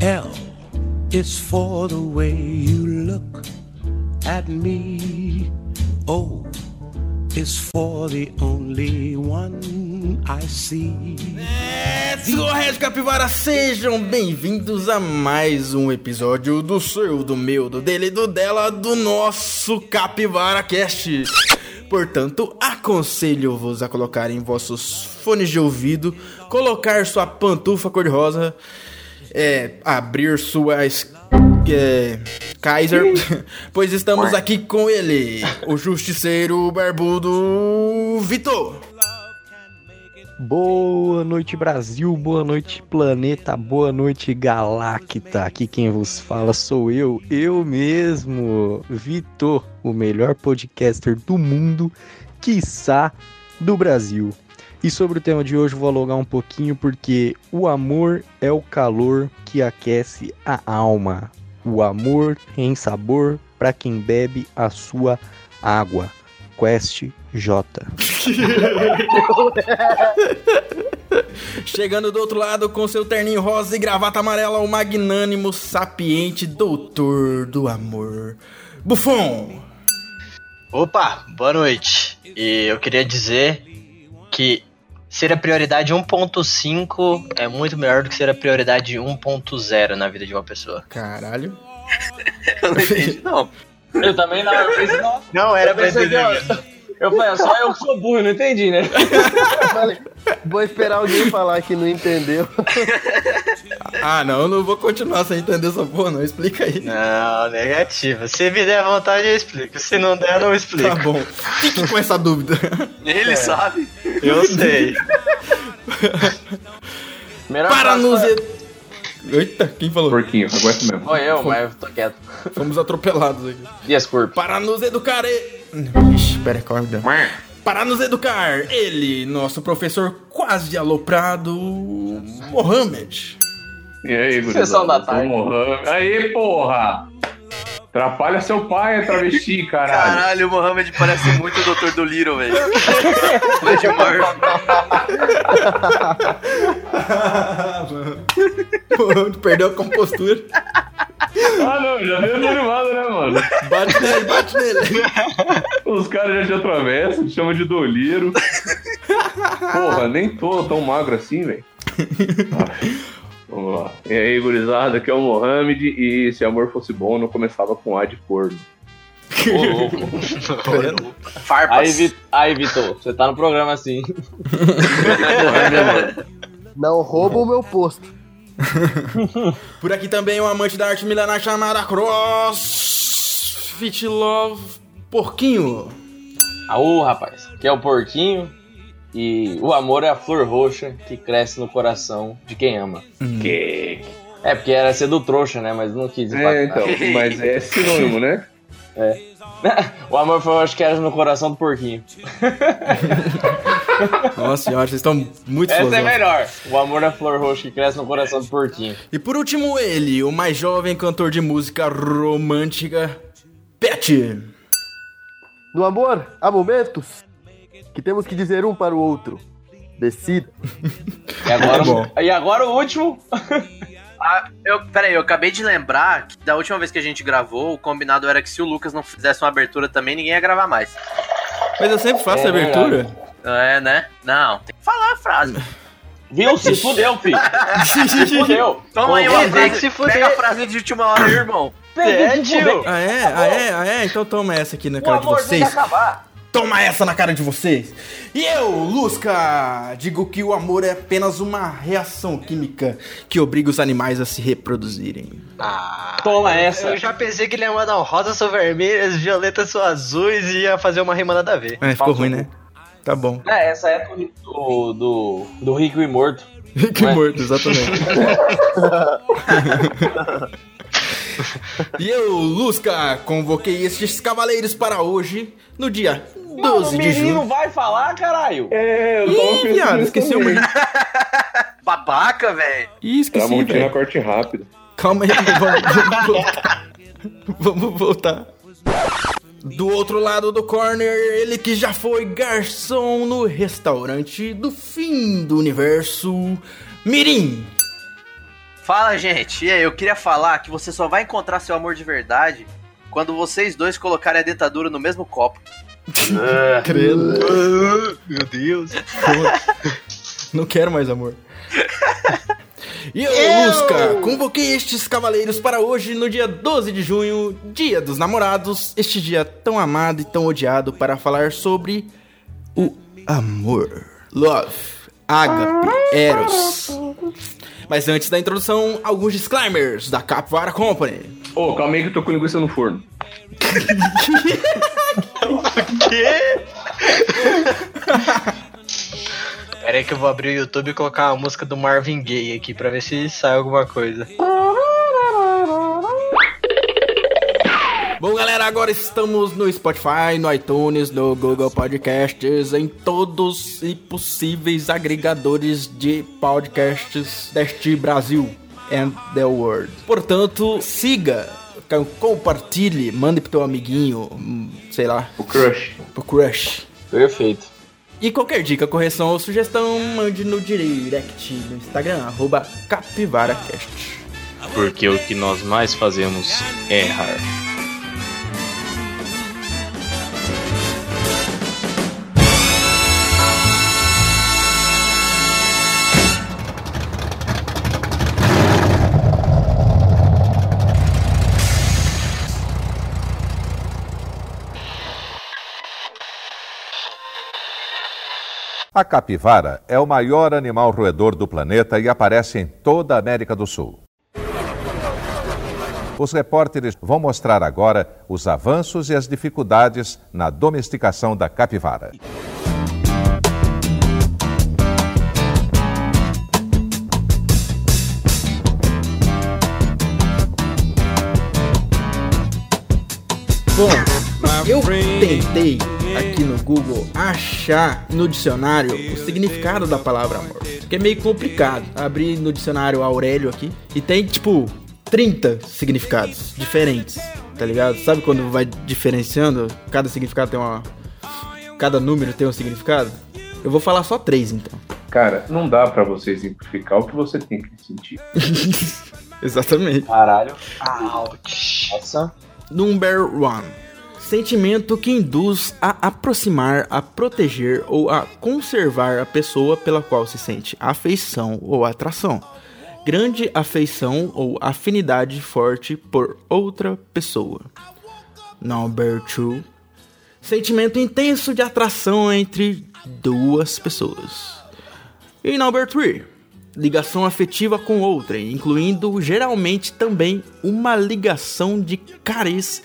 L is for the way you look at me. O is for the only one I see. Let's Red Capivara! Sejam bem-vindos a mais um episódio do seu, do meu, do dele, do dela, do nosso Capivara Cast. Portanto, aconselho-vos a colocar em vossos fones de ouvido, colocar sua pantufa cor-de-rosa, é, abrir sua é, Kaiser, pois estamos aqui com ele, o justiceiro barbudo Vitor. Boa noite, Brasil. Boa noite, planeta. Boa noite, Galacta. Aqui quem vos fala sou eu, eu mesmo, Vitor, o melhor podcaster do mundo, quiçá do Brasil. E sobre o tema de hoje, vou alongar um pouquinho porque o amor é o calor que aquece a alma. O amor tem sabor para quem bebe a sua água. Quest J. Chegando do outro lado com seu terninho rosa e gravata amarela, o magnânimo, sapiente doutor do amor. Buffon! Opa, boa noite. E eu queria dizer que ser a prioridade 1.5 é muito melhor do que ser a prioridade 1.0 na vida de uma pessoa. Caralho. Eu não entendi, não. Eu também não, eu pensei, não. Não era pra entender eu- falei, só eu que sou burro, não entendi, né? Falei, Vou esperar alguém falar que não entendeu. Ah, não, eu não vou continuar sem entender essa porra, não. Explica aí. Não, negativo. Se me der vontade, eu explico. Se não der, eu não Tá explico. bom. Fique com essa dúvida. Ele sabe. Eu sei. Para nos. e- Eita, quem falou? Porquinho, aguenta mesmo. Foi eu, mas eu tô quieto. Fomos atropelados aqui. Desculpe. Para nos educar. E... Ixi, deu. Para nos educar, ele, nosso professor quase aloprado, Mohamed. E aí, gurizada? Sessão da tarde. Morrendo. Aí, porra! Atrapalha seu pai, travesti, caralho. Caralho, o Mohamed parece muito o Dr. do Little, velho. Perdeu a compostura. Ah, não, já deu desanimado, né, mano? Bate nele, bate nele. Os caras já te atravessam, te chamam de dolheiro. Porra, nem tô tão magro assim, velho. Vamos lá. E aí, gurizada, aqui é o Mohamed e se amor fosse bom, não começava com A de corno. Farpas. Aí, Vi- aí, Vitor, você tá no programa assim. Não rouba o meu posto. Por aqui também um amante da arte milenar chamada CrossFit Love Porquinho. Aú, rapaz, que é o porquinho. E o amor é a flor roxa que cresce no coração de quem ama. Que... É, porque era ser do trouxa, né? Mas não quis É, impactar. então, mas é sinônimo, né? O amor flor roxa que era no coração do porquinho. Nossa senhora, vocês estão muito Essa é melhor. O amor é a flor roxa que cresce no coração do porquinho. E por último, ele, o mais jovem cantor de música romântica, Pet. No amor, há momentos que temos que dizer um para o outro. Decida. E agora, Bom. e agora o último. Ah, eu, peraí, eu acabei de lembrar que da última vez que a gente gravou, o combinado era que se o Lucas não fizesse uma abertura também, ninguém ia gravar mais. Mas eu sempre faço É a abertura. É, né? Não, tem que falar a frase. Viu? Se fudeu, filho. Se fudeu. Toma aí uma frase. que se fuder. Pega a frase de última hora aí, irmão. É, tio. Ah, é? Ah, é? Ah, é? Então toma essa aqui na O cara de vocês. acabar. Toma essa na cara de vocês. E eu, Lusca, digo que o amor é apenas uma reação química que obriga os animais a se reproduzirem. Ah, Toma essa. Eu já pensei que ele ia mandar um rosas são vermelhas, violetas são azuis e ia fazer uma rima nada a ver. É, ficou Falta ruim, um né? Tá bom. É, essa é do, do, do Rico e Morto. que Ué. morto, exatamente. e eu, Lusca, convoquei estes cavaleiros para hoje, no dia Mano, 12 o de menino junho. vai falar, caralho. É, eu tava Ih, viado, esqueci o. Babaca, velho. Ih, esqueci, Tramontina velho. corte rápido. Calma aí, vamos, vamos voltar. Vamos voltar. Do outro lado do corner, ele que já foi garçom no restaurante do fim do universo, Mirim. Fala, gente. E aí, eu queria falar que você só vai encontrar seu amor de verdade quando vocês dois colocarem a dentadura no mesmo copo. Credo. Meu Deus. Não quero mais amor. E eu, Lusca, convoquei estes cavaleiros para hoje, no dia 12 de junho, dia dos namorados, este dia tão amado e tão odiado, para falar sobre o amor. Love, ágape, eros. Mas antes da introdução, alguns disclaimers da Capivara Company. Ô, calma aí que eu tô com linguiça no forno. Pera aí que eu vou abrir o YouTube e colocar a música do Marvin Gaye aqui pra ver se sai alguma coisa. Bom, galera, agora estamos no Spotify, no iTunes, no Google Podcasts, em todos e possíveis agregadores de podcasts deste Brasil and the world. Portanto, siga, compartilhe, mande pro teu amiguinho, hum, sei lá, O crush. pro crush. Perfeito. E qualquer dica, correção ou sugestão, mande no direct no Instagram, arroba CapivaraCast. Porque o que nós mais fazemos é errar. A capivara é o maior animal roedor do planeta e aparece em toda a América do Sul. Os repórteres vão mostrar agora os avanços e as dificuldades na domesticação da capivara. Bom, eu tentei aqui no Google achar no dicionário o significado da palavra amor. Que é meio complicado. Abri no dicionário Aurélio aqui e tem tipo 30 significados diferentes, tá ligado? Sabe quando vai diferenciando? Cada significado tem uma. Cada número tem um significado? Eu vou falar só três então. Cara, não dá pra você exemplificar o que você tem que sentir. Exatamente. Caralho. Ouch. Nossa. Number one. Sentimento que induz a aproximar, a proteger ou a conservar a pessoa pela qual se sente afeição ou atração. Grande afeição ou afinidade forte por outra pessoa. Number two. Sentimento intenso de atração entre duas pessoas. E number three. Ligação afetiva com outra, incluindo geralmente também uma ligação de cariz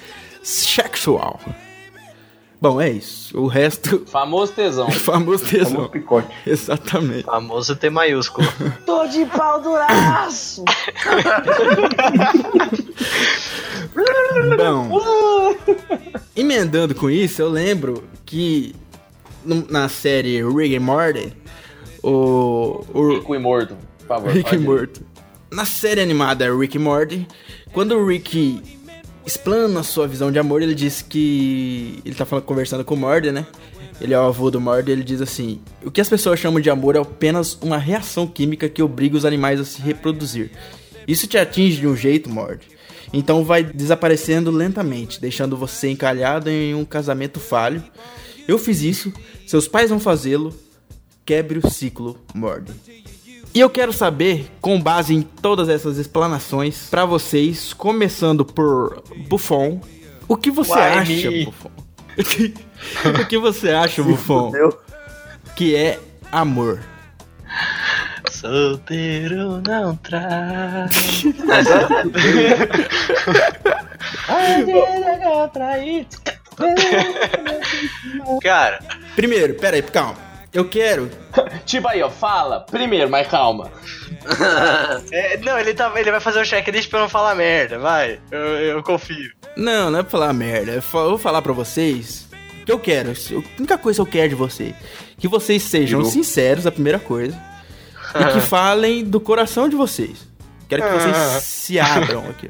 sexual. Bom, é isso. O resto, Famoso tesão. famoso tesão. Famoso picote. Exatamente. Famoso T maiúsculo. Tô de pau duraço. Bom, emendando com isso, eu lembro que na série Rick and Morty, o, o Rico e morto. Por favor. Rick e ir. Morty. Na série animada Rick e Morty, quando o Rick explana sua visão de amor, ele diz que ele tá falando, conversando com o Morty, né? Ele é o avô do Morty, ele diz assim: "O que as pessoas chamam de amor é apenas uma reação química que obriga os animais a se reproduzir. Isso te atinge de um jeito, Morty. Então vai desaparecendo lentamente, deixando você encalhado em um casamento falho. Eu fiz isso, seus pais vão fazê-lo. Quebre o ciclo, Morty." E eu quero saber, com base em todas essas explanações, pra vocês, começando por Buffon, o que você Why acha, me? Buffon? o que você acha, Buffon, que é amor? Solteiro não traz. Cara, Primeiro, pera aí, calma. Eu quero. Tipo aí, ó. Fala. Primeiro, mas calma. é, não, ele, tá, ele vai fazer o checklist pra eu não falar merda, vai. Eu, eu confio. Não, não é pra falar merda. Eu fa- eu vou falar pra vocês o que eu quero. A única coisa que eu quero de vocês. Que vocês sejam Peru. sinceros, a primeira coisa. E que falem do coração de vocês. Quero que vocês se abram aqui.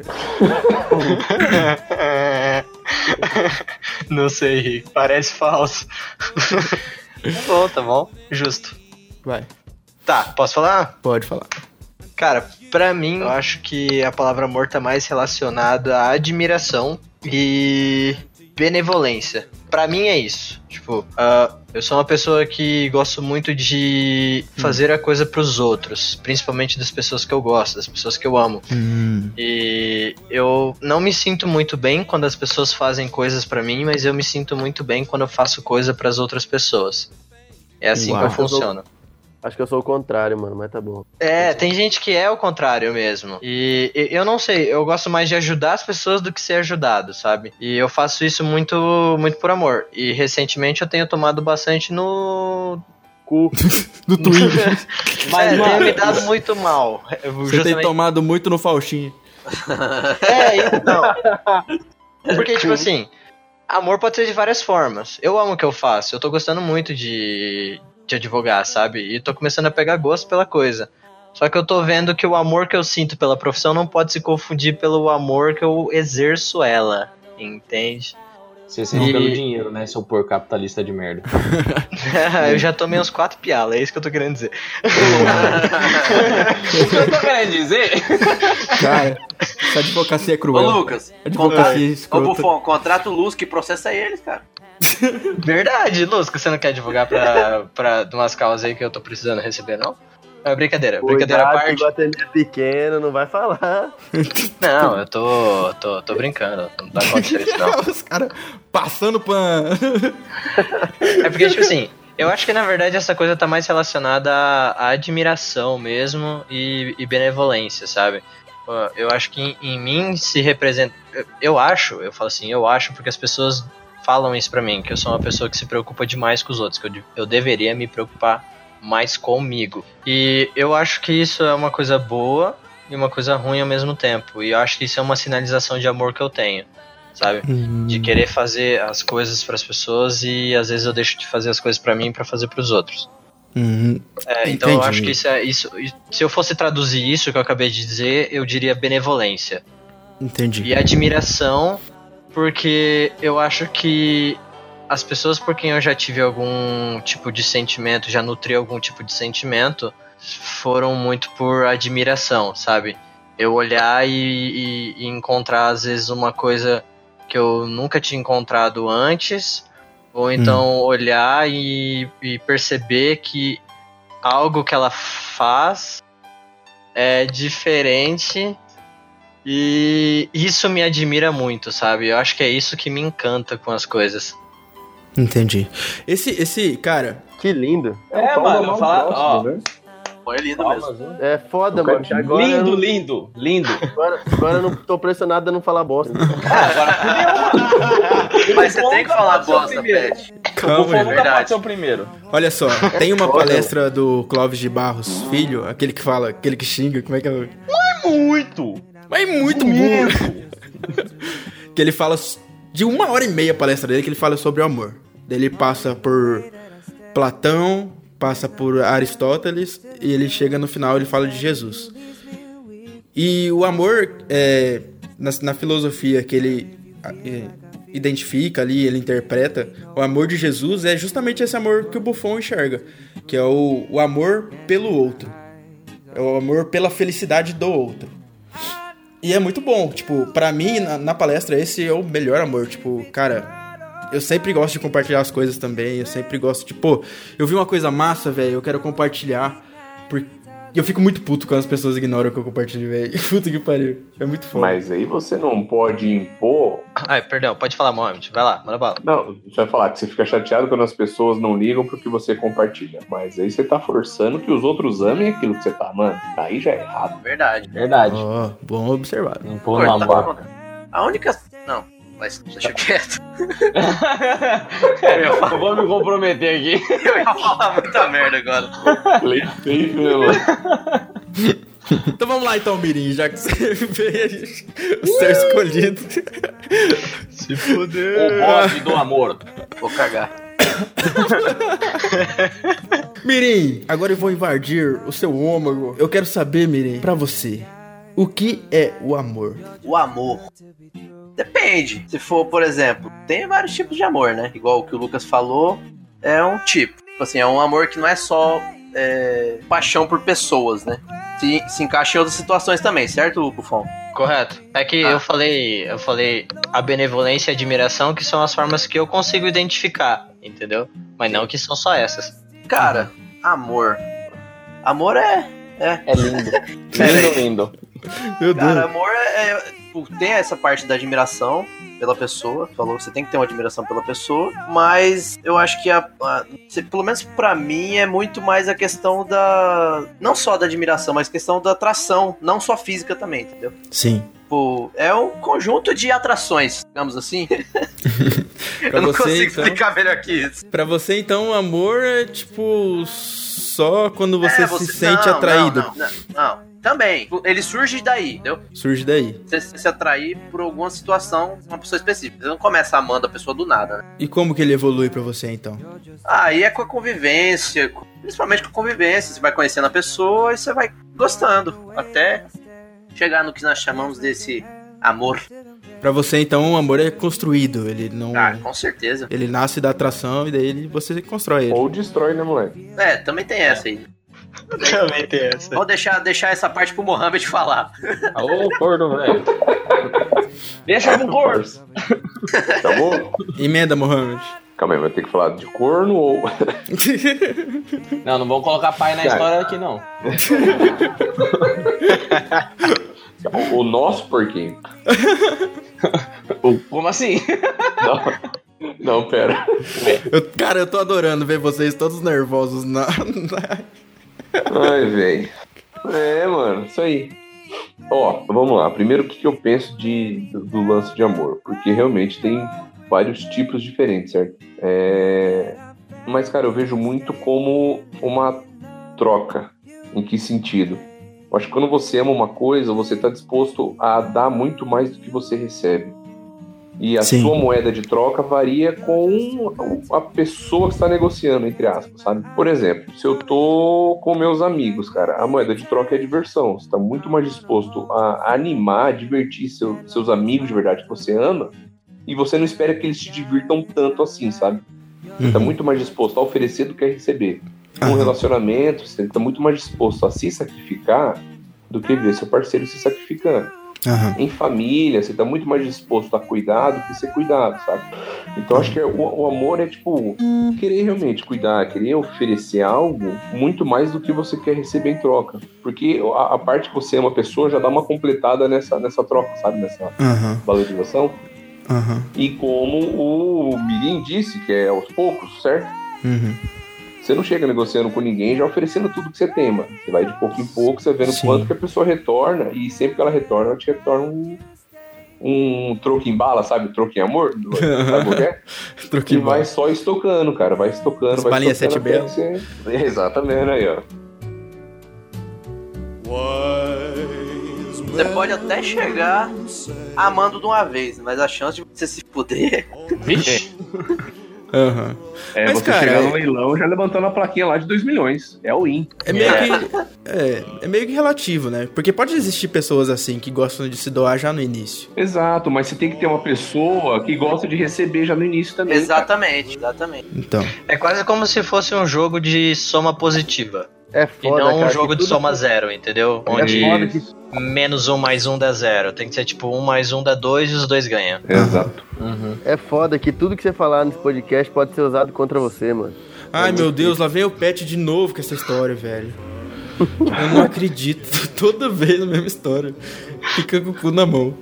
Não sei. Parece falso. Tá bom, tá bom. Justo. Vai, Tá, posso falar? pode falar. Cara, pra mim, eu acho que a palavra amor tá mais relacionada à admiração e benevolência. Pra mim é isso. Tipo, ah, eu sou uma pessoa que gosto muito de fazer a coisa pros outros, principalmente das pessoas que eu gosto, das pessoas que eu amo. Hum, E eu não me sinto muito bem quando as pessoas fazem coisas pra mim, mas eu me sinto muito bem quando eu faço coisa pras outras pessoas. É assim Uau. que eu funciono. Acho que eu sou o contrário, mano, mas tá bom. É, tem gente que é o contrário mesmo. E, e eu não sei, eu gosto mais de ajudar as pessoas do que ser ajudado, sabe? E eu faço isso muito, muito por amor. E recentemente eu tenho tomado bastante no. Cu. no Twitter. Mas é, tenho me dado muito mal. Eu Você tem justamente- tomado muito no Faustinho. É, então. Porque, tipo assim, amor pode ser de várias formas. Eu amo o que eu faço, eu tô gostando muito de, de advogar, sabe? E tô começando a pegar gosto pela coisa. Só que eu tô vendo que o amor que eu sinto pela profissão não pode se confundir pelo amor que eu exerço ela. Entende? Você sente E- pelo dinheiro, né, seu por capitalista de merda. eu já tomei uns quatro pialas, é isso que eu tô querendo dizer. o que eu tô querendo dizer? Cara, essa advocacia é Ô, cruel. Lucas, Advocacia contrata, ô. Bufão, contrata o Luz que processa eles, cara. Verdade, Lusco, você não quer advogar pra, pra umas causas aí que eu tô precisando receber, não? É brincadeira, brincadeira à parte. que o é pequeno, não vai falar. Não, eu tô, tô, tô brincando, não dá conta disso não. Os caras passando pano. É porque, tipo assim, eu acho que na verdade essa coisa tá mais relacionada à, à admiração mesmo e, e benevolência, sabe? Eu acho que em, em mim se representa. Eu acho, eu falo assim, eu acho porque as pessoas falam isso pra mim, que eu sou uma pessoa que se preocupa demais com os outros, que eu, eu deveria me preocupar mais comigo. E eu acho que isso é uma coisa boa e uma coisa ruim ao mesmo tempo. E eu acho que isso é uma sinalização de amor que eu tenho, sabe? de querer fazer as coisas para as pessoas e às vezes eu deixo de fazer as coisas para mim para fazer para os outros. Uhum. É, então eu Entendi. acho que isso é isso. Se eu fosse traduzir isso que eu acabei de dizer, eu diria benevolência Entendi. e admiração, porque eu acho que as pessoas por quem eu já tive algum tipo de sentimento, já nutri algum tipo de sentimento, foram muito por admiração, sabe? Eu olhar e, e- e encontrar às vezes uma coisa que eu nunca tinha encontrado antes, ou então olhar e, e perceber que algo que ela faz é diferente e isso me admira muito, sabe? Eu acho que é isso que me encanta com as coisas. Entendi. Esse, esse, cara, Que lindo. É, Palma mano, mal fala, próximo, ó. né? Foi lindo mesmo. Palmas, né? É foda, mano. Agora, eu Lindo, não- lindo, lindo. agora, agora eu não tô pressionado a não falar bosta. Ah, agora Mas você tem que falar bosta. Pet. Calma nunca verdade. o primeiro. Olha só, tem uma Foda. palestra do Clóvis de Barros, filho, aquele que fala, aquele que xinga, como é que é? Muito. Mas muito burro. que ele fala de uma hora e meia a palestra dele que ele fala sobre o amor. Ele passa por Platão, passa por Aristóteles e ele chega no final ele fala de Jesus. E o amor, é, na, na filosofia que ele é, identifica ali, ele interpreta, o amor de Jesus é justamente esse amor que o Buffon enxerga, que é o, o amor pelo outro. É o amor pela felicidade do outro. E é muito bom, tipo, pra mim, na, na palestra, esse é o melhor amor. Tipo, cara, eu sempre gosto de compartilhar as coisas também. Eu sempre gosto, tipo, eu vi uma coisa massa, velho, eu quero compartilhar. Porque eu fico muito puto quando as pessoas ignoram o que eu compartilho, velho. Puta que pariu. É muito foda. Mas aí você não pode impor. Ai, perdão, pode falar, Mohamed. Vai lá, manda bala. Não, você vai falar que você fica chateado quando as pessoas não ligam porque você compartilha. Mas aí você tá forçando que os outros amem aquilo que você tá amando. Aí já é errado. Verdade. Verdade. Ó, bom observado. Impor no Cortar amor. A única. Não, mas deixa quieto. eu vou me comprometer aqui. Eu ia falar muita merda agora. Play safe, né, mano? Então vamos lá então, Mirim, já que você fez o seu escolhido. Se O fuder. bode do amor. Vou cagar. Mirim, agora eu vou invadir o seu ômago. Eu quero saber, Mirim, pra você, o que é o amor? O amor Depende. Se for, por exemplo, tem vários tipos de amor, né? Igual o que o Lucas falou, é um tipo. Tipo assim, é um amor que não é só é, paixão por pessoas, né? Se, se encaixa em outras situações também, certo, Buffon? Correto. É que Ah. eu falei, eu falei a benevolência e a admiração que são as formas que eu consigo identificar, entendeu? Mas não que são só essas. Cara, amor. Amor é. É. É lindo. lindo, lindo. Meu Cara, amor é, é- tipo, tem essa parte da admiração pela pessoa. Falou que você tem que ter uma admiração pela pessoa. Mas eu acho que a, a- pelo menos pra mim é muito mais a questão da. Não só da admiração, mas questão da atração. Não só física também, entendeu? Sim. Tipo, é um conjunto de atrações, digamos assim. Pra eu não você, consigo então- explicar melhor que isso. Pra você, então, o amor é tipo só quando você, É, se sente não, atraído. Não, não, não, não. Também. Ele surge daí, entendeu? Surge daí. Você se atrair por alguma situação, uma pessoa específica. Você não começa amando a pessoa do nada, né? E como que ele evolui pra você, então? Aí é com a convivência, com- principalmente com a convivência. Você vai conhecendo a pessoa e você vai gostando. Até chegar no que nós chamamos desse amor. Pra você, então, o amor é construído. Ele não. Ah, com certeza. Ele nasce da atração e daí ele- você constrói ele. Ou destrói, né, moleque? É, também tem essa aí. Também tem essa. Vou deixar, deixar essa parte pro Mohamed falar. Alô, corno, velho. Deixa com cor. Acabou? Emenda, Mohamed. Calma aí, vai ter que falar de corno ou. Não, não vamos colocar pai na Cara. história aqui, não. o nosso porquinho. Como assim? Não, não pera. Eu- cara, eu tô adorando ver vocês todos nervosos na. Ai, velho. É, mano, isso aí. Ó, vamos lá. Primeiro, o que, que eu penso de, do, do lance de amor? Porque realmente tem vários tipos diferentes, certo? É... Mas, cara, eu vejo muito como uma troca. Em que sentido? Eu acho que quando você ama uma coisa, você está disposto a dar muito mais do que você recebe. E a Sim. sua moeda de troca varia com a pessoa que está negociando, entre aspas, sabe? Por exemplo, se eu tô com meus amigos, cara, a moeda de troca é diversão. Você está muito mais disposto a animar, a divertir seu- seus amigos de verdade que você ama, e você não espera que eles te divirtam tanto assim, sabe? Você tá muito mais disposto a oferecer do que a receber. Um Aham. relacionamento, você tá muito mais disposto a se sacrificar do que ver seu parceiro se sacrificando. Aham. Em família, você tá muito mais disposto a cuidar do que ser cuidado, sabe? Então acho que o, o amor é tipo querer realmente cuidar, querer oferecer algo muito mais do que você quer receber em troca. Porque a, a parte que você ama a pessoa já dá uma completada nessa, nessa troca, sabe? Nessa Aham. valorização. Aham. E como o Mirim disse, que é aos poucos, certo? Uhum. Você não chega negociando com ninguém já oferecendo tudo que você tem, mano. Você vai de pouco em pouco, você vendo Sim. quanto que a pessoa retorna, e sempre que ela retorna, ela te retorna um, um troco em bala, sabe? Troco em amor? Sabe o que é? Troquei E vai só estocando, cara. Vai estocando, As vai estocando sete até que você- Exatamente, aí, ó. Você pode até chegar amando de uma vez, mas a chance de você se fuder. Vixe. Aham. É, Mas, você cara, chegar é- no leilão já levantando a plaquinha lá de 2 milhões. É o IN. É meio que. É, é meio que relativo, né? Porque pode existir pessoas assim que gostam de se doar já no início. Exato, mas você tem que ter uma pessoa que gosta de receber já no início também. cara. Exatamente, exatamente. Então. É quase como se fosse um jogo de soma positiva. É E foda, não um cara. jogo que de tudo- soma zero, entendeu? É Onde foda que menos um mais um dá zero. Tem que ser tipo um mais um dá dois e os dois ganham. Exato. É foda que tudo que você falar nesse podcast pode ser usado contra você, mano. Ai meu Deus, lá vem o Pet de novo com essa história, velho. Eu não acredito. Toda vez a mesma história. Fica com o cu na mão.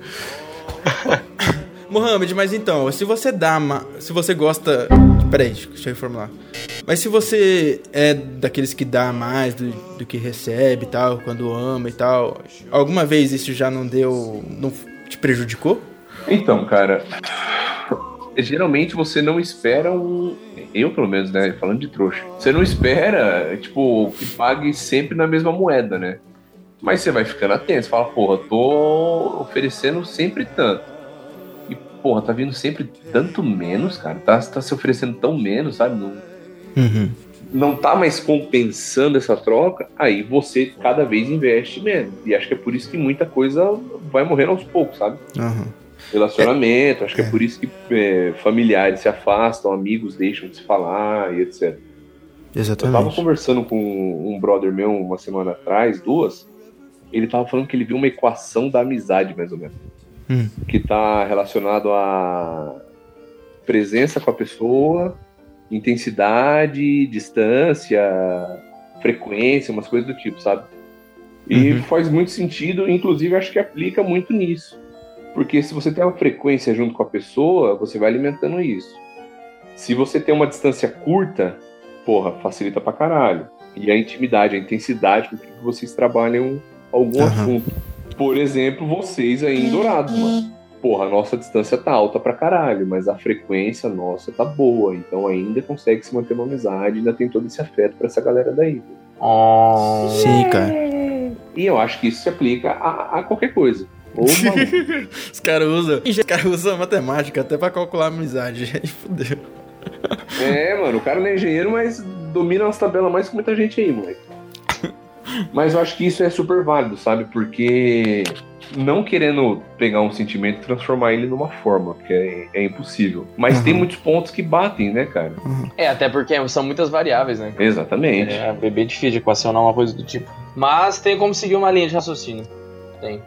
Mohamed, mas então, se você dá. ma- Se você gosta. Peraí, deixa eu reformular. Mas se você é daqueles que dá mais do, do que recebe e tal, quando ama e tal, alguma vez isso já não deu. não te prejudicou? Então, cara, geralmente você não espera um. Eu, pelo menos, né? Falando de trouxa. Você não espera, tipo, que pague sempre na mesma moeda, né? Mas você vai ficando atento. Você fala, porra, tô oferecendo sempre tanto. E, porra, tá vindo sempre tanto menos, cara. Tá, tá se oferecendo tão menos, sabe? Não, Uhum. não tá mais compensando essa troca, aí você cada vez investe menos. E acho que é por isso que muita coisa vai morrendo aos poucos, sabe? Aham. relacionamento. Acho que é por isso que é, familiares se afastam, amigos deixam de se falar e etc. Eu tava Exatamente. conversando com um brother meu uma semana atrás, duas. Ele tava falando que ele viu uma equação da amizade, mais ou menos. Hum. Que tá relacionado a presença com a pessoa, intensidade, distância, frequência, umas coisas do tipo, sabe? E Uhum. faz muito sentido, inclusive acho que aplica muito nisso. Porque se você tem uma frequência junto com a pessoa, você vai alimentando isso. Se você tem uma distância curta, porra, facilita pra caralho. E a intimidade, a intensidade com que vocês trabalham algum Aham. assunto. Por exemplo, vocês aí em Dourados, mano. Porra, a nossa distância tá alta pra caralho, mas a frequência nossa tá boa. Então ainda consegue se manter uma amizade, ainda tem todo esse afeto pra essa galera daí. Oh. Sim, cara. E eu acho que isso se aplica a, a qualquer coisa. Os caras usam. Os caras usam matemática até pra calcular a amizade. Aí fudeu. É, mano, o cara não é engenheiro, mas domina as tabelas mais que muita gente aí, moleque. Mas eu acho que isso é super válido, sabe? Porque não querendo pegar um sentimento e transformar ele numa forma, porque é, é impossível. Mas Uhum. tem muitos pontos que batem, né, cara? É, até porque são muitas variáveis, né? Exatamente. É, é bem difícil de equacionar uma coisa do tipo. Mas tem como seguir uma linha de raciocínio. Tem.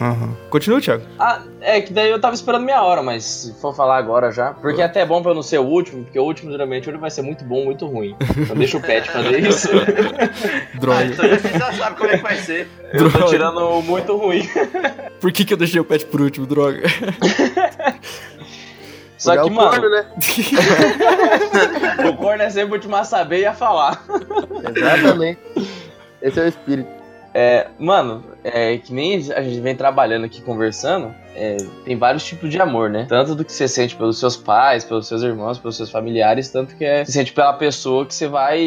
Aham. Continua, Thiago. Ah, é que daí eu tava esperando minha hora, mas se for falar agora já. Porque até é bom pra eu não ser o último, porque o último geralmente ele vai ser muito bom, muito ruim. Então deixa o pet fazer isso. Ah, Droga. então a gente já sabe como é que vai ser. Eu tô Droga. tirando o muito ruim. Por que, que eu deixei o pet por último, droga? Só que, o mano, corno, né? o corno é sempre o último a saber e a falar. Exatamente. Esse é o espírito. É, mano, é que nem a gente vem trabalhando aqui conversando, é, tem vários tipos de amor, né? Tanto do que você sente pelos seus pais, pelos seus irmãos, pelos seus familiares, tanto que é, você sente pela pessoa que você vai.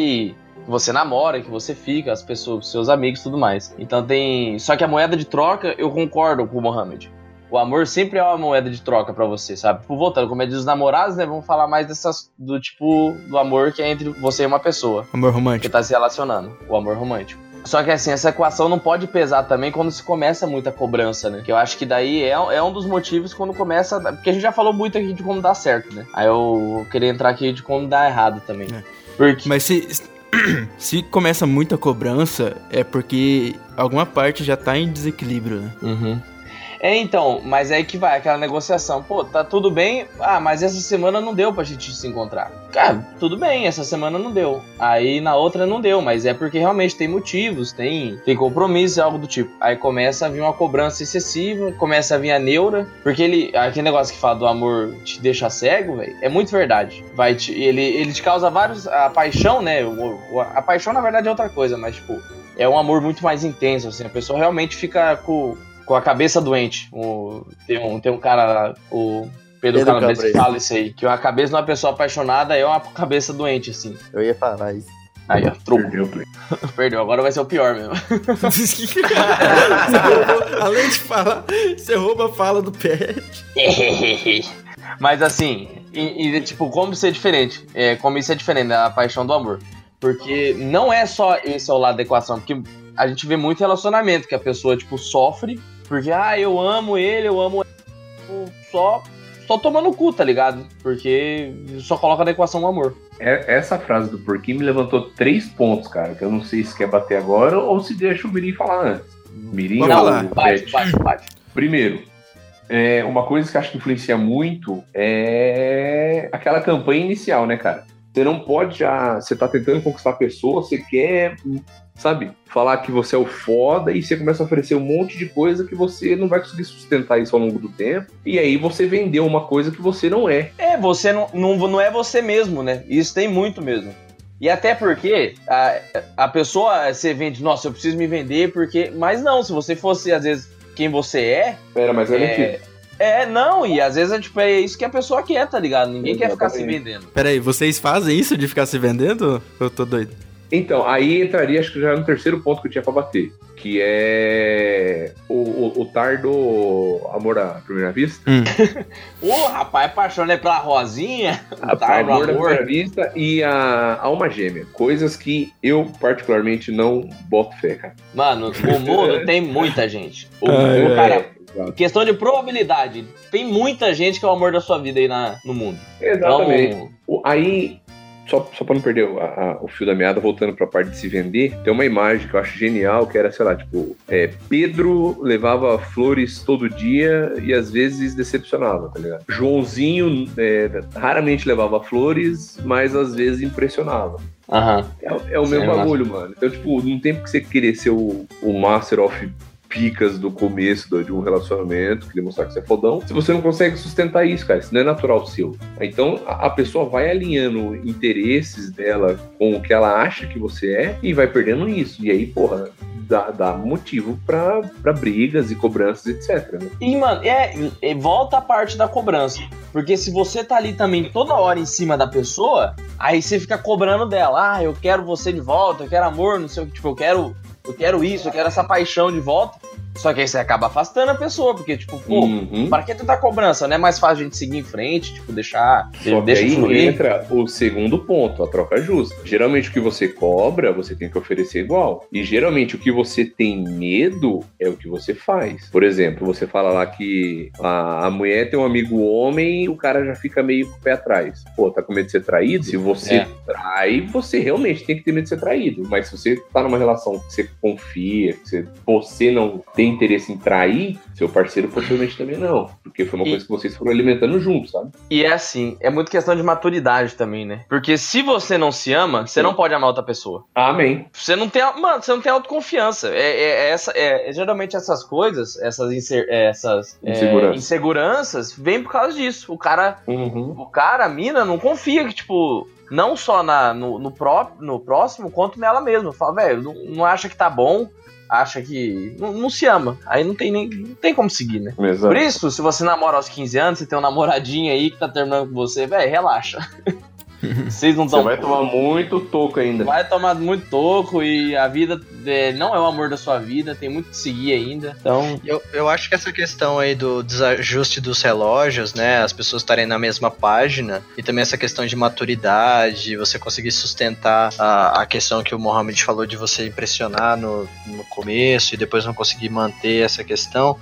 que você namora, que você fica, as pessoas, seus amigos tudo mais. Então tem. Só que a moeda de troca, eu concordo com o Mohamed. O amor sempre é uma moeda de troca pra você, sabe? Tipo, voltando, como é dos namorados, né? Vamos falar mais dessas. do tipo do amor que é entre você e uma pessoa Amor que romântico. tá se relacionando, o amor romântico. Só que assim, essa equação não pode pesar também quando se começa muita cobrança, né? Que eu acho que daí é, é um dos motivos quando começa. Porque a gente já falou muito aqui de como dá certo, né? Aí eu queria entrar aqui de como dá errado também. É. Porque. Mas se, se começa muita cobrança, é porque alguma parte já tá em desequilíbrio, né? Uhum. É, então, mas é que vai aquela negociação. Pô, tá tudo bem. Ah, mas essa semana não deu pra gente se encontrar. Cara, tudo bem, essa semana não deu. Aí na outra não deu, mas é porque realmente tem motivos, tem, tem compromisso, algo do tipo. Aí começa a vir uma cobrança excessiva, começa a vir a neura. Porque ele. Aquele negócio que fala do amor te deixa cego, velho, é muito verdade. Vai te, ele, ele te causa vários. A paixão, né? a paixão, na verdade, é outra coisa, mas, tipo, é um amor muito mais intenso, assim. A pessoa realmente fica com com a cabeça doente. O- tem, um, tem um cara, o Pedro, Pedro Calabrese, que fala isso aí. Que a cabeça de uma pessoa apaixonada é uma cabeça doente, assim. Eu ia falar isso. Aí, ó, troco. Perdeu, Play. Perdeu, agora vai ser o pior mesmo. Além de falar, você rouba a fala do pet. Mas assim, e, e, tipo, como ser diferente? É, como isso é diferente da paixão do amor. Porque não é só esse é o lado da equação, porque a gente vê muito relacionamento que a pessoa, tipo, sofre, porque, ah, eu amo ele, eu amo ele, só, só tomando cu, tá ligado? Porque só coloca na equação o amor. É- Essa frase do porquinho me levantou três pontos, cara, que eu não sei se quer bater agora ou se deixa o Mirim falar antes. Mirim Vamos ou lá. o Bate, Pet? bate, bate. Primeiro, é, uma coisa que eu acho que influencia muito é aquela campanha inicial, né, cara? Você não pode já. Você tá tentando conquistar a pessoa, você quer, sabe, falar que você é o foda e você começa a oferecer um monte de coisa que você não vai conseguir sustentar isso ao longo do tempo. E aí você vendeu uma coisa que você não é. É, você não, não, não é você mesmo, né? Isso tem muito mesmo. E até porque a, a pessoa você vende, nossa, eu preciso me vender porque. Mas não, se você fosse, às vezes, quem você é. Era mais garantido. É, é, não, e às vezes é, tipo, é isso que a pessoa quer, tá ligado? Ninguém quer ficar se Exatamente. vendendo. Peraí, vocês fazem isso de ficar se vendendo? Eu tô doido. Então, aí entraria, acho que já no terceiro ponto que eu tinha pra bater. que é o, o, o tar do Amor à Primeira Vista. Ô, rapaz, apaixonei pela Rosinha. A, Tá, no amor à amor. Primeira Vista e a Alma Gêmea. Coisas que eu, particularmente, não boto fé, cara. Mano, o mundo tem muita gente. O, Ai, o ai. cara, Exato. questão de probabilidade. Tem muita gente que é o amor da sua vida aí na, no mundo. Exatamente. Então, O- Aí, só, só pra não perder o- a- a- o fio da meada, voltando pra parte de se vender, tem uma imagem que eu acho genial, que era, sei lá, tipo, é, Pedro levava flores todo dia e às vezes decepcionava, tá ligado? Joãozinho é, raramente levava flores, mas às vezes impressionava. aham. É, é o Sim, meu é bagulho, mano. Então, tipo, não tem porque você querer ser o, o Master of picas do começo do- de um relacionamento, querer mostrar que você é fodão, se você não consegue sustentar isso, cara, isso não é natural seu. Então, a, a pessoa vai alinhando interesses dela com o que ela acha que você é e vai perdendo isso. E aí, porra, dá, dá motivo pra, pra brigas e cobranças, etc. Né? E, mano, é, é, volta a parte da cobrança. Porque se você tá ali também toda hora em cima da pessoa, aí você fica cobrando dela. Ah, eu quero você de volta, eu quero amor, não sei o que, tipo, eu quero, eu quero isso, eu quero essa paixão de volta. Só que aí você acaba afastando a pessoa, porque, tipo, pô, Uhum. pra que tanta cobrança? Não é mais fácil a gente seguir em frente, tipo, deixar. Só deixa aí fluir. entra o segundo ponto, a troca justa. Geralmente o que você cobra, você tem que oferecer igual. E geralmente o que você tem medo é o que você faz. Por exemplo, você fala lá que a, a mulher tem um amigo homem e o cara já fica meio com o pé atrás. Pô, tá com medo de ser traído? Se você É. trai, você realmente tem que ter medo de ser traído. Mas se você tá numa relação que você confia, que você, você não tem interesse em trair, seu parceiro possivelmente também não. Porque foi uma E- coisa que vocês foram alimentando juntos, sabe? E é assim, é muito questão de maturidade também, né? Porque se você não se ama, você não pode amar outra pessoa. Amém. Você não tem, mano, você não tem autoconfiança. É, é- é essa, é, é geralmente essas coisas, essas, inser- é, essas é, Insegurança. inseguranças, vem por causa disso. O cara, Uhum. o cara, a mina, não confia que, tipo, não só na, no, no, pró- no próximo, quanto nela mesma. Fala, velho, não, não acha que tá bom, acha que. Não, não se ama. Aí não tem nem. Não tem como seguir, né? Exato. Por isso, se você namora aos 15 anos, você tem um namoradinho aí que tá terminando com você, velho, relaxa. Vocês não Você estão. vai tomar muito toco ainda. Vai tomar muito toco e a vida é, não é o amor da sua vida, tem muito que seguir ainda. Então, Eu, eu acho que essa questão aí do desajuste dos relógios, né? As pessoas estarem na mesma página, e também essa questão de maturidade, você conseguir sustentar a, a questão que o Mohamed falou de você impressionar no, no começo e depois não conseguir manter essa questão.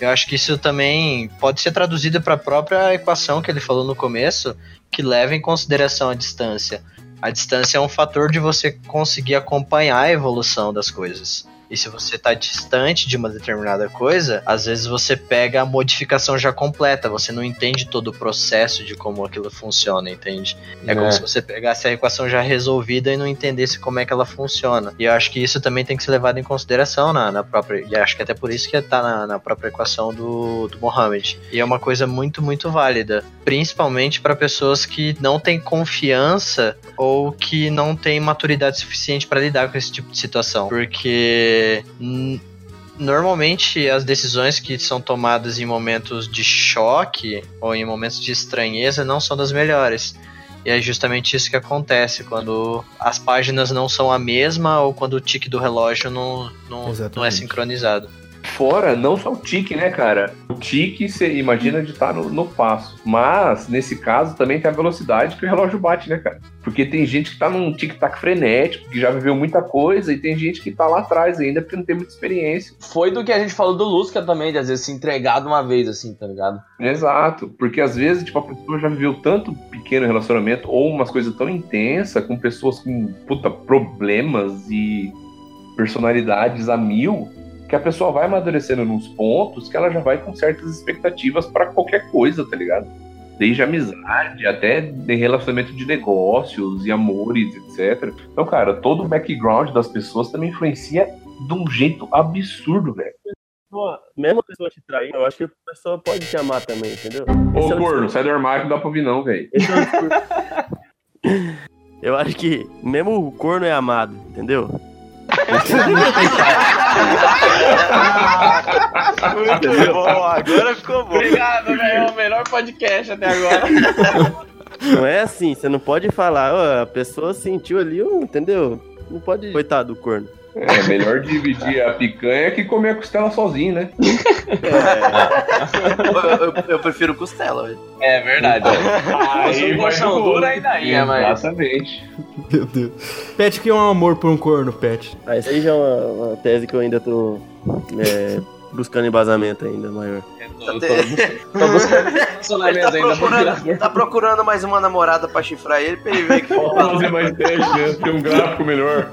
Eu acho que isso também pode ser traduzido para a própria equação que ele falou no começo, que leva em consideração a distância. A distância é um fator de você conseguir acompanhar a evolução das coisas. E se você tá distante de uma determinada coisa, às vezes você pega a modificação já completa, você não entende todo o processo de como aquilo funciona, entende? É, como É. se você pegasse a equação já resolvida e não entendesse como é que ela funciona. E eu acho que isso também tem que ser levado em consideração na, na própria. E acho que até por isso que tá na, na própria equação do, do Mohammed. E é uma coisa muito, muito válida. Principalmente para pessoas que não têm confiança ou que não têm maturidade suficiente para lidar com esse tipo de situação. Porque. Hum, Normalmente as decisões que são tomadas em momentos de choque ou em momentos de estranheza não são das melhores. E é justamente isso que acontece quando as páginas não são a mesma ou quando o tique do relógio não, não, não é sincronizado. Fora, não só o tique, né, cara? O tique, você imagina de estar no, no passo. Mas, nesse caso, também tem a velocidade que o relógio bate, né, cara? Porque tem gente que tá num tic-tac frenético, que já viveu muita coisa, e tem gente que tá lá atrás ainda porque não tem muita experiência. foi do que a gente falou do Lusca também, de às vezes se entregar de uma vez, assim, tá ligado? Exato. Porque às vezes, tipo, a pessoa já viveu tanto pequeno relacionamento, ou umas coisas tão intensas, com pessoas com, puta, problemas e personalidades a mil, que a pessoa vai amadurecendo nos pontos que ela já vai com certas expectativas pra qualquer coisa, tá ligado? Desde amizade até de relacionamento de negócios e amores, etc. Então, cara, todo o background das pessoas também influencia de um jeito absurdo, velho. Pô, mesmo a pessoa te traindo, eu acho que a pessoa pode te amar também, entendeu? Ô, Esse é o corno, sai do armário que não dá pra ouvir não, velho. É. Eu acho que mesmo o corno é amado, entendeu? Muito bom, agora ficou bom. Obrigado, velho. É o melhor podcast até agora. Não é assim, você não pode falar, ó, a pessoa sentiu ali, entendeu? Não pode. Coitado do corno. É melhor dividir a picanha que comer a costela sozinho, né? Eu, eu- eu prefiro costela, velho. É verdade. Aí vai Poxa, do dura ainda ia, mas. Exatamente. Meu Deus. Pet, que é um amor por um corno, Pet? Ah, isso aí já é uma, uma tese que eu ainda tô é, buscando embasamento ainda maior. Tô, tô, tô buscando tá ainda procurando, tá procurando mais uma namorada pra chifrar ele pra ele ver que Vamos fazer mais teste, né? Ter um gráfico melhor.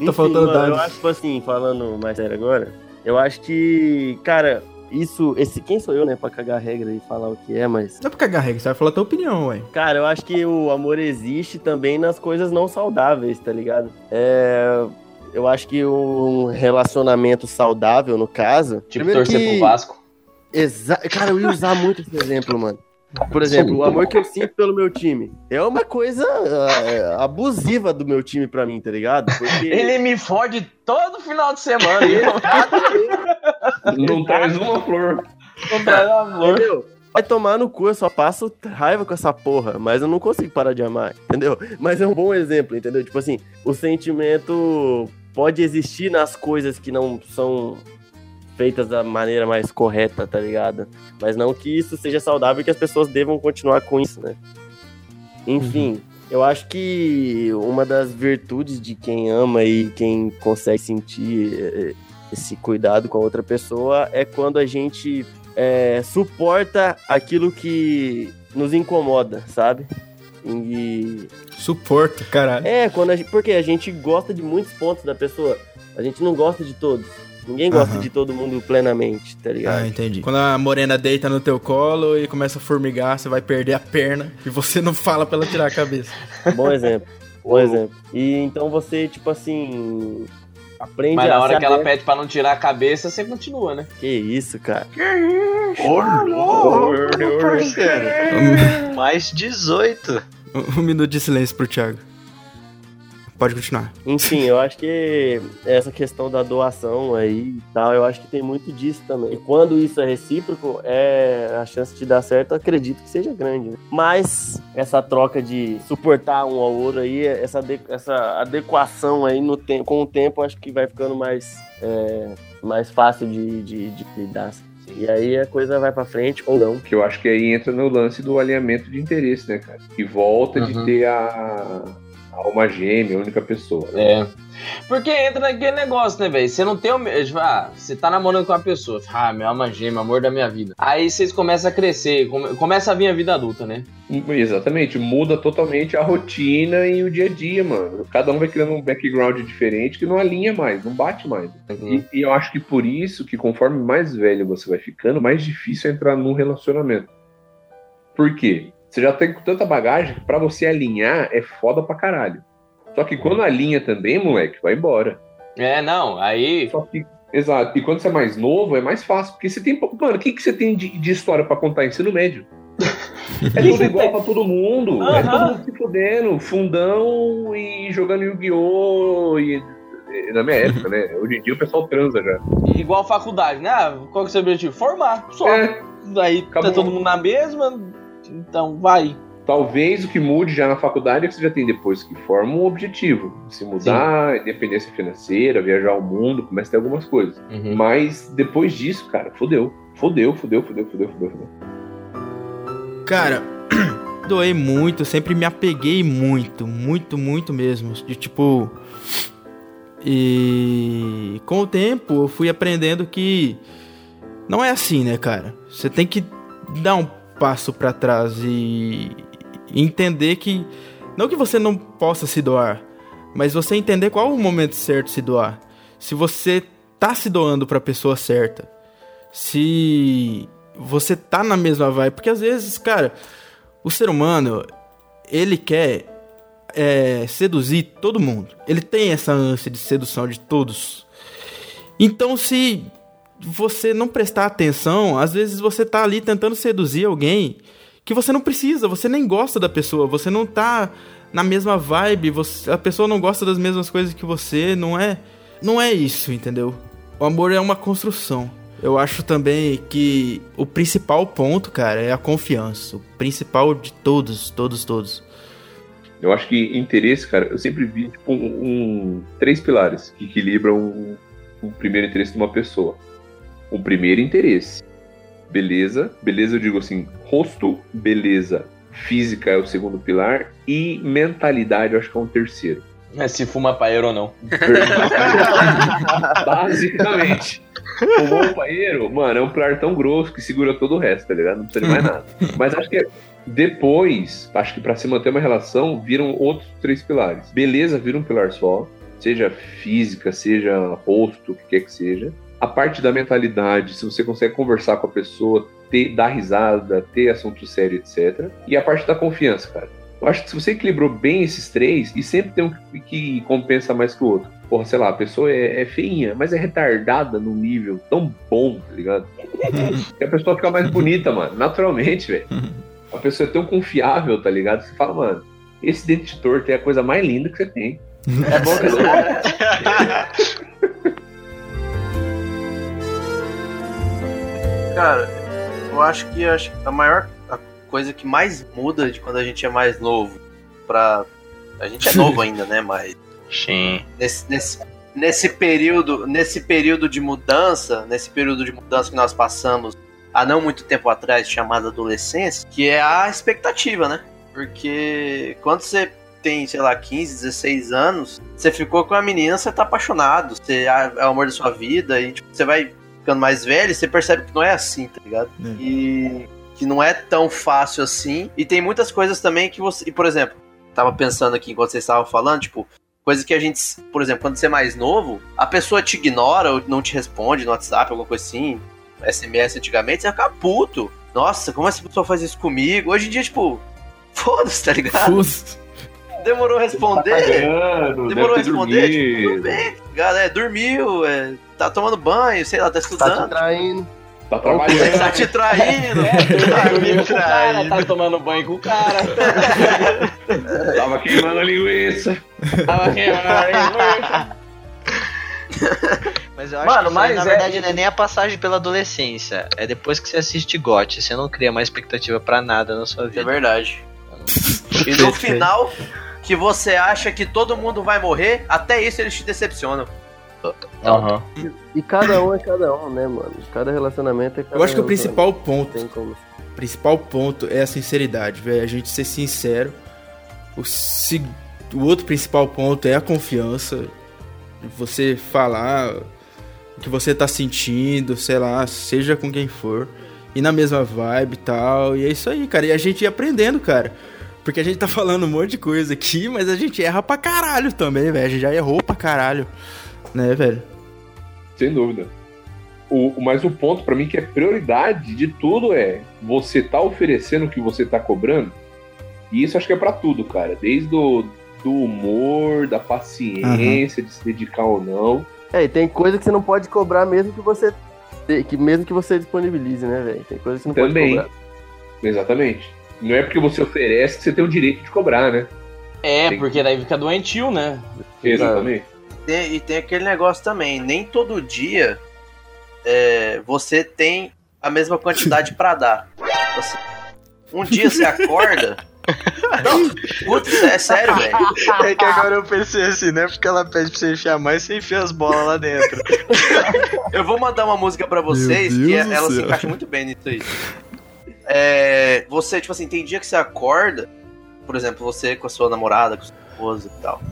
Enfim, faltando mano, dados. Eu acho, tipo assim, falando mais sério agora, eu acho que, cara, isso, esse, quem sou eu, né, pra cagar a regra e falar o que é, mas, Não é pra cagar regra, você vai falar a tua opinião, ué. cara, eu acho que o amor existe também nas coisas não saudáveis, tá ligado? É, eu acho que um relacionamento saudável, no caso, Tipo, primeiro torcer que- pro Vasco. Exa cara, eu ia usar muito esse exemplo, mano. Por exemplo, o amor que eu sinto pelo meu time é uma coisa é, abusiva do meu time pra mim, tá ligado? Porque Ele me fode todo final de semana. Não traz uma flor. não traz amor. Entendeu? Vai tomar no cu, eu só passo raiva com essa porra, mas eu não consigo parar de amar, entendeu? Mas é um bom exemplo, entendeu? Tipo assim, o sentimento pode existir nas coisas que não são feitas da maneira mais correta, tá ligado? Mas não que isso seja saudável e que as pessoas devam continuar com isso, né? Enfim, eu acho que uma das virtudes de quem ama e quem consegue sentir eh, esse cuidado com a outra pessoa é quando a gente é, suporta aquilo que nos incomoda, sabe? E Suporta, caralho. é, quando a gente, porque a gente gosta de muitos pontos da pessoa, a gente não gosta de todos. Ninguém gosta Aham. de todo mundo plenamente, tá ligado? Ah, entendi. Quando a morena deita no teu colo e começa a formigar, você vai perder a perna e você não fala pra ela tirar a cabeça. Bom exemplo. Bom exemplo. E então você, tipo assim, aprende Mas na a hora que ela pede pra não tirar a cabeça, você continua, né? Que isso, cara? Mais 18. Um, um minuto de silêncio pro Thiago. Pode continuar. Enfim, eu acho que essa questão da doação aí e tal, eu acho que tem muito disso também. E quando isso é recíproco, é a chance de dar certo, eu acredito que seja grande. Né? Mas essa troca de suportar um ao outro aí, essa, ade- essa adequação aí no tempo, com o tempo, eu acho que vai ficando mais, é, mais fácil de, de, de lidar. E aí a coisa vai pra frente ou não. Que eu acho que aí entra no lance do alinhamento de interesse, né, cara? Que volta de Uhum. ter a, a alma gêmea, a única pessoa. É. Porque entra naquele negócio, né, velho? Você não tem o mesmo. Ah, você tá namorando com uma pessoa. Ah, meu alma gêmea, amor da minha vida. Aí vocês começam a crescer, come- começa a vir a vida adulta, né? Exatamente, muda totalmente a rotina e o dia a dia, mano. Cada um vai criando um background diferente que não alinha mais, não bate mais. E, e eu acho que por isso que conforme mais velho você vai ficando, mais difícil é entrar num relacionamento. Por quê? Você já tem tanta bagagem que pra você alinhar é foda pra caralho. Só que quando alinha também, moleque, vai embora. É, não, aí. Só que, exato. E quando você é mais novo, é mais fácil. Porque você tem. Mano, o que, que você tem de, de história pra contar? Ensino médio. É tudo igual pra todo mundo. É todo mundo se fudendo. Fundão e jogando Yu-Gi-Oh! E, e- na minha época, né? Hoje em dia o pessoal transa já. Igual faculdade, né? Ah, qual que é o seu objetivo? Formar, só. É, Aí Acabou. tá todo mundo na mesma, então vai. talvez o que mude já na faculdade é que você já tem depois que forma um objetivo. Se mudar, independência financeira, viajar ao mundo, começa a ter algumas coisas. Uhum. Mas depois disso, cara, fodeu. Fodeu, fodeu, fodeu, fodeu, fodeu, fodeu. Cara, doei muito, sempre me apeguei muito, muito, muito mesmo. De tipo. E com o tempo eu fui aprendendo que não é assim, né, cara? Você tem que dar um passo pra trás e entender que não que você não possa se doar, mas você entender qual o momento certo de se doar. Se você tá se doando pra pessoa certa, se você tá na mesma vibe, porque às vezes, cara, o ser humano ele quer é, seduzir todo mundo. Ele tem essa ânsia de sedução de todos. Então, se você não prestar atenção, às vezes você tá ali tentando seduzir alguém que você não precisa, você nem gosta da pessoa, você não tá na mesma vibe, você- a pessoa não gosta das mesmas coisas que você, não é, não é isso, entendeu? O amor é uma construção. Eu acho também que o principal ponto, cara, é a confiança. O principal de todos, todos, todos. Eu acho que interesse, cara, eu sempre vi tipo, um, um- três pilares que equilibram o, o primeiro interesse de uma pessoa. O primeiro interesse, beleza. Beleza, eu digo assim, rosto, beleza. Física é o segundo pilar. E mentalidade, eu acho que é um terceiro. Mas se fuma paeiro ou não. Basicamente. O bom paeiro, mano, é um pilar tão grosso que segura todo o resto, tá ligado? Não precisa de mais nada. Mas acho que depois, acho que pra se manter uma relação, viram outros três pilares. Beleza vira um pilar só, seja física, seja rosto, o que quer que seja. A parte da mentalidade, se você consegue conversar com a pessoa, ter, dar risada, ter assunto sério, etc. E a parte da confiança, cara. Eu acho que se você equilibrou bem esses três, e sempre tem um que, que compensa mais que o outro. Porra, sei lá, a pessoa é, é feinha, mas é retardada num nível tão bom, tá ligado? que a pessoa fica mais bonita, mano, naturalmente, velho. A pessoa é tão confiável, tá ligado? Você fala, mano, esse dente torto é a coisa mais linda que você tem. É bom que Cara, eu acho que acho a maior a coisa que mais muda de quando a gente é mais novo pra. A gente é novo ainda, né? Mas Sim. nesse, nesse, nesse período nesse período de mudança nesse período de mudança que nós passamos há não muito tempo atrás chamada adolescência que é a expectativa né porque quando você tem sei lá 15 16 anos você ficou com a menina você tá apaixonado você é é o amor da sua vida e tipo, você vai ficando mais velho você percebe que não é assim tá ligado É. e que não é tão fácil assim e tem muitas coisas também que você e, por exemplo tava pensando aqui enquanto vocês estavam falando tipo Coisa que a gente, por exemplo, quando você é mais novo, a pessoa te ignora ou não te responde no WhatsApp, alguma coisa assim, SMS antigamente, você fica puto. Nossa, como essa pessoa faz isso comigo? Hoje em dia, tipo, foda-se, tá ligado? Fuso. Demorou a responder. Pagando, Demorou a responder, tipo, tudo bem, tá ligado? É, dormiu, é, tá tomando banho, sei lá, tá Tá te estudando, traindo. tá trabalhando. tá te traindo. Dormiu com o cara, tá tomando banho com o cara. Tava queimando a linguiça. Tava queimando. Mas eu acho Mano, que mas na é- verdade não é nem a passagem pela adolescência. É depois que você assiste GOT. Você não cria mais expectativa pra nada na sua É vida. verdade. E no final, que você acha que todo mundo vai morrer, até isso eles te decepcionam. Aham. E cada um é cada um, né, mano? Cada relacionamento é cada Eu acho que o principal ponto, como. o principal ponto é a sinceridade, velho. A gente ser sincero. O, se- o outro principal ponto é a confiança. Você falar o que você tá sentindo, sei lá, seja com quem for. E na mesma vibe e tal. E é isso aí, cara. E a gente ia aprendendo, cara. Porque a gente tá falando um monte de coisa aqui, mas a gente erra pra caralho também, velho. A gente já errou pra caralho. Né, velho? Sem dúvida. O, mas o ponto pra mim que é prioridade de tudo é você tá oferecendo o que você tá cobrando. E isso acho que é pra tudo, cara. Desde o do humor, da paciência, de se dedicar ou não. É, e tem coisa que você não pode cobrar mesmo que você. Que mesmo que você disponibilize, né, velho? Tem coisa que você não Também. pode cobrar. Exatamente. Não é porque você oferece que você tem o direito de cobrar, né? É, Tem- porque daí fica doentio, né? Exatamente. Tem- e tem aquele negócio também, nem todo dia é, você tem a mesma quantidade pra dar. Assim, um dia você acorda. Não, putz, é sério, velho. É que agora eu pensei assim, né? Porque ela pede pra você enfiar mais, você enfia as bolas lá dentro. Eu vou mandar uma música pra vocês que do ela se encaixa muito bem nisso aí. É, você, tipo assim, tem dia que você acorda, por exemplo, você com a sua namorada, com a sua esposa e tal.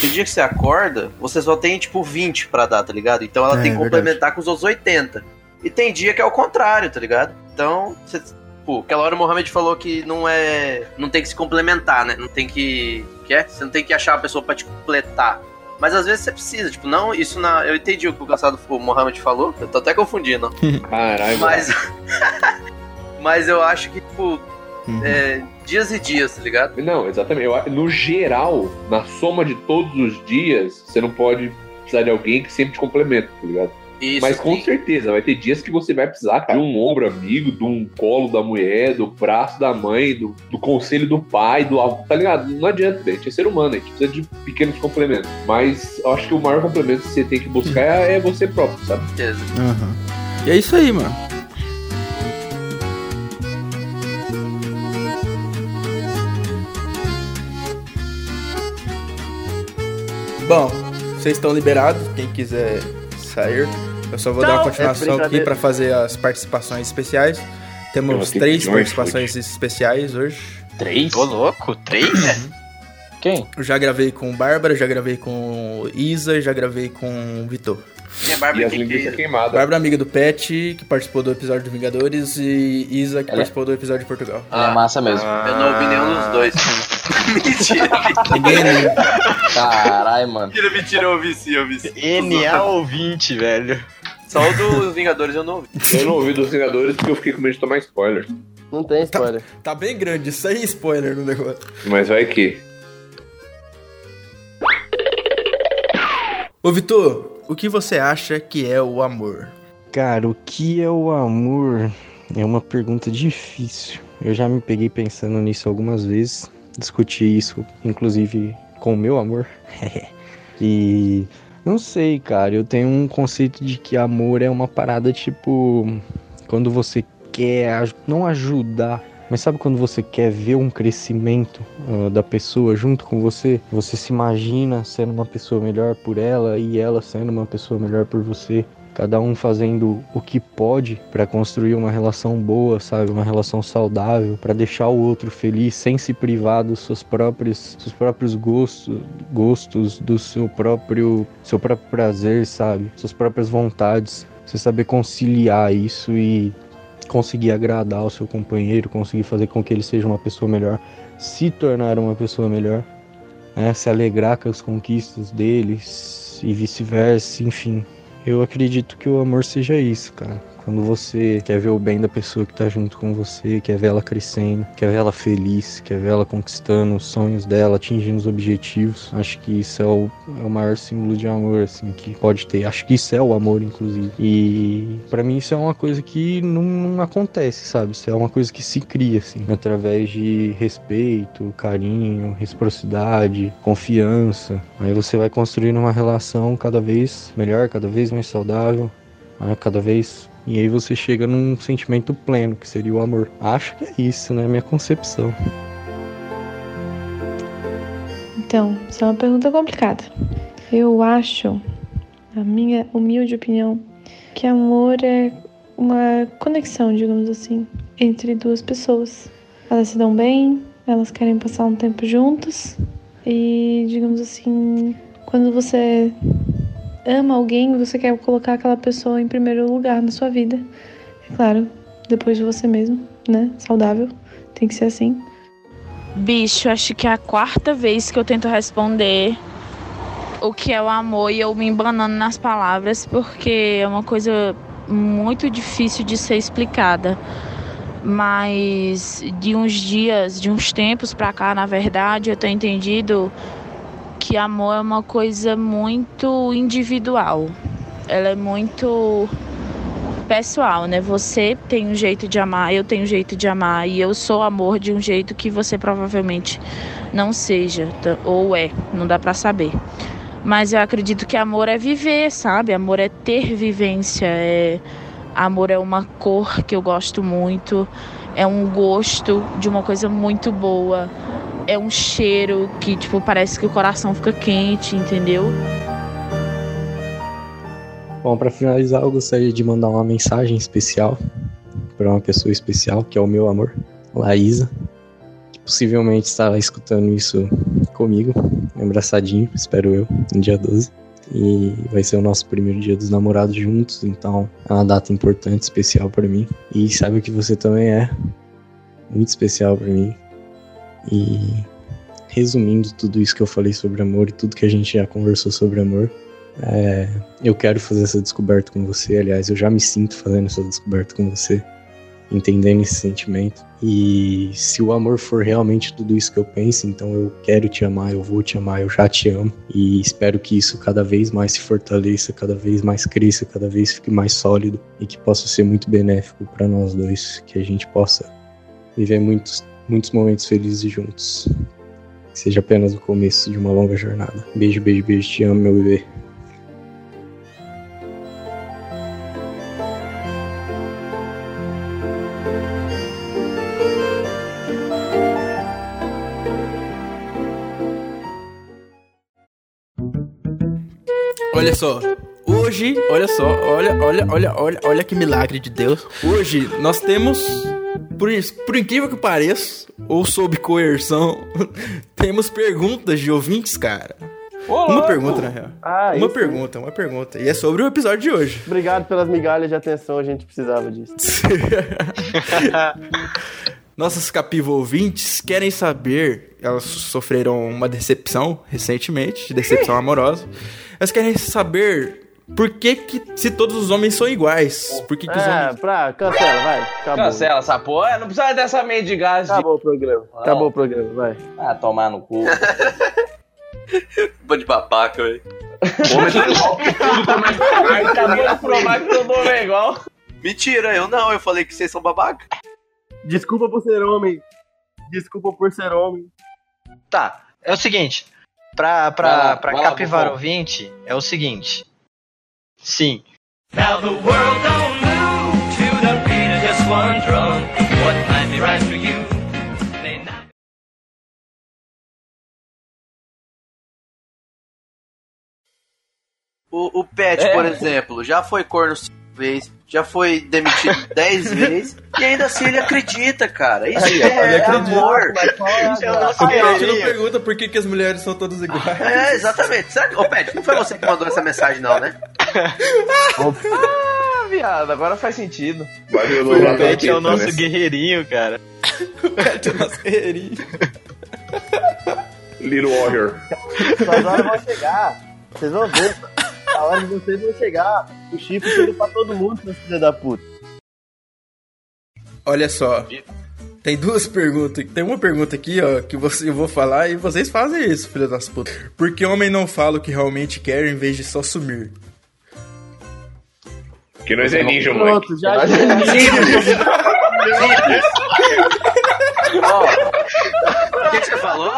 Tem dia que você acorda, você só tem tipo 20 pra dar, tá ligado? Então ela É, tem que verdade. complementar com os outros 80. E tem dia que é o contrário, tá ligado? Então, você, pô, aquela hora o Mohamed falou que não é. Não tem que se complementar, né? Não tem que. que é? Você não tem que achar a pessoa pra te completar. Mas às vezes você precisa, tipo, não, isso na. Eu entendi o que o caçado o Mohamed falou, eu tô até confundindo. Caralho. Mas. mas eu acho que, tipo, Uhum. é, dias e dias, tá ligado? Não, exatamente. Eu, no geral, na soma de todos os dias, você não pode precisar de alguém que sempre te complementa, tá ligado? Isso. Mas com sim. certeza, vai ter dias que você vai precisar, cara, de um ombro amigo, de um colo da mulher, do braço da mãe, do, do conselho do pai, do avô, tá ligado? Não adianta, velho. A gente é ser humano, a gente precisa de pequenos complementos. Mas eu acho que o maior complemento que você tem que buscar é, é você próprio, sabe? certeza. Aham. E é isso aí, mano. Bom, vocês estão liberados. Quem quiser sair, eu só vou dar uma é continuação aqui brincadeira. para fazer as participações especiais. Temos três participações especiais hoje. Três? Ô, louco, três? Quem? Eu já gravei com Bárbara, já gravei com Isa, já gravei com Vitor. E as que linguiças que... queimadas. Bárbara, amiga do Pet, que participou do episódio do Vingadores, e Isa, que Ela- participou do episódio de Portugal. Ele é massa mesmo. Eu não ouvi nenhum dos dois. mentira, Ninguém nem. Caralho, mano. mentira, mentira, eu ouvi sim, eu ouvi sim. NA ouvinte, velho. Só o dos Vingadores eu não ouvi. Eu não ouvi dos Vingadores porque eu fiquei com medo de tomar spoiler. Não tem spoiler. Tá bem grande, sem spoiler no negócio. Mas vai que. Ô Vitor, o que você acha que é o amor? Cara, o que é o amor? É uma pergunta difícil. Eu já me peguei pensando nisso algumas vezes. Discuti isso, inclusive, com o meu amor. e não sei, cara. Eu tenho um conceito de que amor é uma parada tipo. Quando você quer não ajudar, mas sabe quando você quer ver um crescimento ah, da pessoa junto com você? Você se imagina sendo uma pessoa melhor por ela e ela sendo uma pessoa melhor por você. Cada um fazendo o que pode para construir uma relação boa, sabe? Uma relação saudável, para deixar o outro feliz sem se privar dos seus próprios, seus próprios gostos, gostos do seu próprio, seu próprio prazer, sabe? Suas próprias vontades. Você saber conciliar isso e conseguir agradar o seu companheiro, conseguir fazer com que ele seja uma pessoa melhor, se tornar uma pessoa melhor, né? se alegrar com as conquistas deles e vice-versa, enfim. Eu acredito que o amor seja isso, cara. Quando você quer ver o bem da pessoa que tá junto com você, quer ver ela crescendo, quer ver ela feliz, quer ver ela conquistando os sonhos dela, atingindo os objetivos. Acho que isso é o, é o maior símbolo de amor, assim, que pode ter. Acho que isso é o amor, inclusive. E pra mim isso é uma coisa que não, não acontece, sabe? Isso é uma coisa que se cria, assim, através de respeito, carinho, reciprocidade, confiança. Aí você vai construindo uma relação cada vez melhor, cada vez mais saudável, né? cada vez e aí você chega num sentimento pleno, que seria o amor. Acho que é isso, né? Minha concepção. Então, isso é uma pergunta complicada. Eu acho, na minha humilde opinião, que amor é uma conexão, digamos assim, entre duas pessoas. Elas se dão bem, elas querem passar um tempo juntas e, digamos assim, quando você ama alguém, você quer colocar aquela pessoa em primeiro lugar na sua vida. É claro, depois de você mesmo, né? Saudável, tem que ser assim. Bicho, acho que é a quarta vez que eu tento responder o que é o amor e eu me embanando nas palavras, porque é uma coisa muito difícil de ser explicada. Mas de uns dias, de uns tempos pra cá, na verdade, eu tenho entendido que amor é uma coisa muito individual. Ela é muito pessoal, né? Você tem um jeito de amar, eu tenho um jeito de amar e eu sou amor de um jeito que você provavelmente não seja tá? ou é, não dá pra saber. Mas eu acredito que amor é viver, sabe? Amor é ter vivência, é amor é uma cor que eu gosto muito, é um gosto de uma coisa muito boa, é um cheiro que tipo parece que o coração fica quente, entendeu? Bom, para finalizar, eu gostaria de mandar uma mensagem especial para uma pessoa especial, que é o meu amor, Laísa, que possivelmente está escutando isso comigo, abraçadinho, espero eu, no dia 12. E vai ser o nosso primeiro dia dos namorados juntos, então é uma data importante, especial para mim. E sabe que você também é muito especial para mim. E resumindo tudo isso que eu falei sobre amor e tudo que a gente já conversou sobre amor, é, eu quero fazer essa descoberta com você. Aliás, eu já me sinto fazendo essa descoberta com você, entendendo esse sentimento. E se o amor for realmente tudo isso que eu penso, então eu quero te amar, eu vou te amar, eu já te amo. E espero que isso cada vez mais se fortaleça, cada vez mais cresça, cada vez fique mais sólido e que possa ser muito benéfico para nós dois, que a gente possa viver muitos, muitos momentos felizes juntos. Que seja apenas o começo de uma longa jornada. Beijo, beijo, beijo, te amo, meu bebê. Olha só. Hoje, olha só, olha, olha, olha, olha, olha que milagre de Deus. Hoje nós temos, por, isso- por incrível que pareça, ou sob coerção, temos perguntas de ouvintes, cara. Ô, Uma pergunta, na real. Ah, Uma pergunta, uma pergunta. E é sobre o episódio de hoje. Obrigado pelas migalhas de atenção, a gente precisava disso. Nossos capiva ouvintes querem saber, elas sofreram uma decepção recentemente, decepção amorosa. Elas querem saber por que que se todos os homens são iguais, por que que os É, homens pra, cancela, vai. Acabou. Cancela essa porra. Não precisa dessa mendigagem. de- Acabou o programa. Acabou o programa, vai. Ah, tomar no cu. Bando de babaca, velho. Acabou de provar que todo mundo é igual. Mentira, eu não, eu falei que vocês são babaca. Desculpa por ser homem. Desculpa por ser homem. Tá, é o seguinte. Pra, pra, pra capivara ouvinte, é o seguinte. Sim, Now the world don't move to the beat of just one drum. What might be right for you. O, o Pet, É. por exemplo, já foi corno cinco vezes, já foi demitido dez vezes, e ainda assim ele acredita, cara. Isso Aí, é, é amor. É o Pet não pergunta por que, que as mulheres são todas iguais. É, exatamente. Será que, ô Pet, não foi você que mandou essa mensagem, não, né? Ah, viado, agora faz sentido. Valeu, O Pet é o né? nosso guerreirinho, cara. O Pet é o nosso guerreirinho. Little Warrior. Suas horas vão chegar. Vocês vão ver. A hora de vocês vai chegar. O chifre chega pra todo mundo, seus filhos da puta. Olha só. Tem duas perguntas. Tem uma pergunta aqui, ó, que você, eu vou falar e vocês fazem isso, filho das putas. Por que homem não fala o que realmente quer em vez de só sumir? Que nós é ninja, moleque. Pronto, já Ó, o que, que você falou?